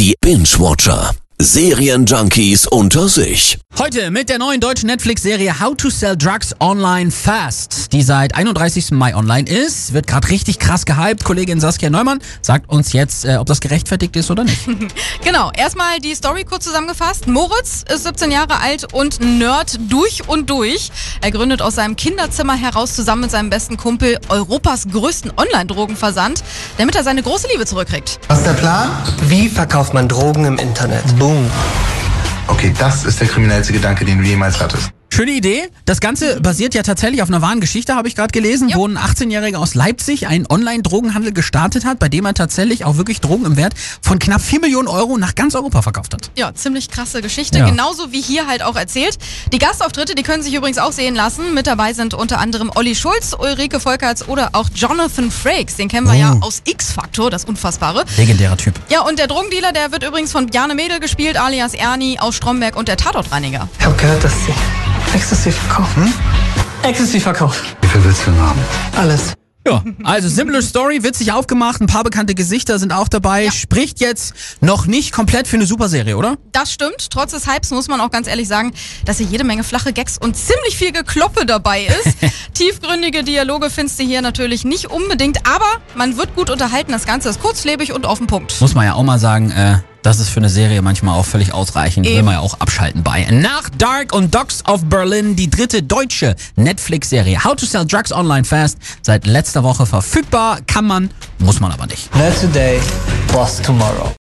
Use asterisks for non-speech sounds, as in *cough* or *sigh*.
Die Binge-Watcher. Serienjunkies unter sich. Heute mit der neuen deutschen Netflix-Serie How to Sell Drugs Online Fast, die seit 31. Mai online ist. Wird gerade richtig krass gehypt. Kollegin Saskia Neumann sagt uns jetzt, äh, ob das gerechtfertigt ist oder nicht. *laughs* Genau, erstmal die Story kurz zusammengefasst. Moritz ist 17 Jahre alt und Nerd durch und durch. Er gründet aus seinem Kinderzimmer heraus zusammen mit seinem besten Kumpel Europas größten Online-Drogenversand, damit er seine große Liebe zurückkriegt. Was ist der Plan? Wie verkauft man Drogen im Internet? Boom. Okay, das ist der kriminellste Gedanke, den du jemals hattest. Schöne Idee. Das Ganze basiert ja tatsächlich auf einer wahren Geschichte, habe ich gerade gelesen, Ja. wo ein 18-Jähriger aus Leipzig einen Online-Drogenhandel gestartet hat, bei dem er tatsächlich auch wirklich Drogen im Wert von knapp 4 Millionen Euro nach ganz Europa verkauft hat. Ja, ziemlich krasse Geschichte, Ja. genauso wie hier halt auch erzählt. Die Gastauftritte, die können sich übrigens auch sehen lassen. Mit dabei sind unter anderem Olli Schulz, Ulrike Volkerts oder auch Jonathan Frakes. Den kennen wir ja Oh. aus X-Factor, das Unfassbare. Legendärer Typ. Ja, und der Drogendealer, der wird übrigens von Bjarne Mädel gespielt, alias Ernie aus Stromberg und der Tatortreiniger. Ich habe gehört, dass sie Ecstasy verkaufen. Ecstasy verkaufen. Wie viel willst du denn haben? Alles. Ja, also simple Story, witzig aufgemacht, ein paar bekannte Gesichter sind auch dabei. Ja. Spricht jetzt noch nicht komplett für eine super Serie, oder? Das stimmt. Trotz des Hypes muss man auch ganz ehrlich sagen, dass hier jede Menge flache Gags und ziemlich viel Gekloppe dabei ist. *laughs* Tiefgründige Dialoge findest du hier natürlich nicht unbedingt, aber man wird gut unterhalten. Das Ganze ist kurzlebig und auf den Punkt. Muss man ja auch mal sagen, äh, das ist für eine Serie manchmal auch völlig ausreichend. Will Eben. man ja auch abschalten bei. Nach Dark und Dogs of Berlin, die dritte deutsche Netflix-Serie How to Sell Drugs Online Fast, seit letzter Woche verfügbar. Kann man, muss man aber nicht. Not today, plus tomorrow.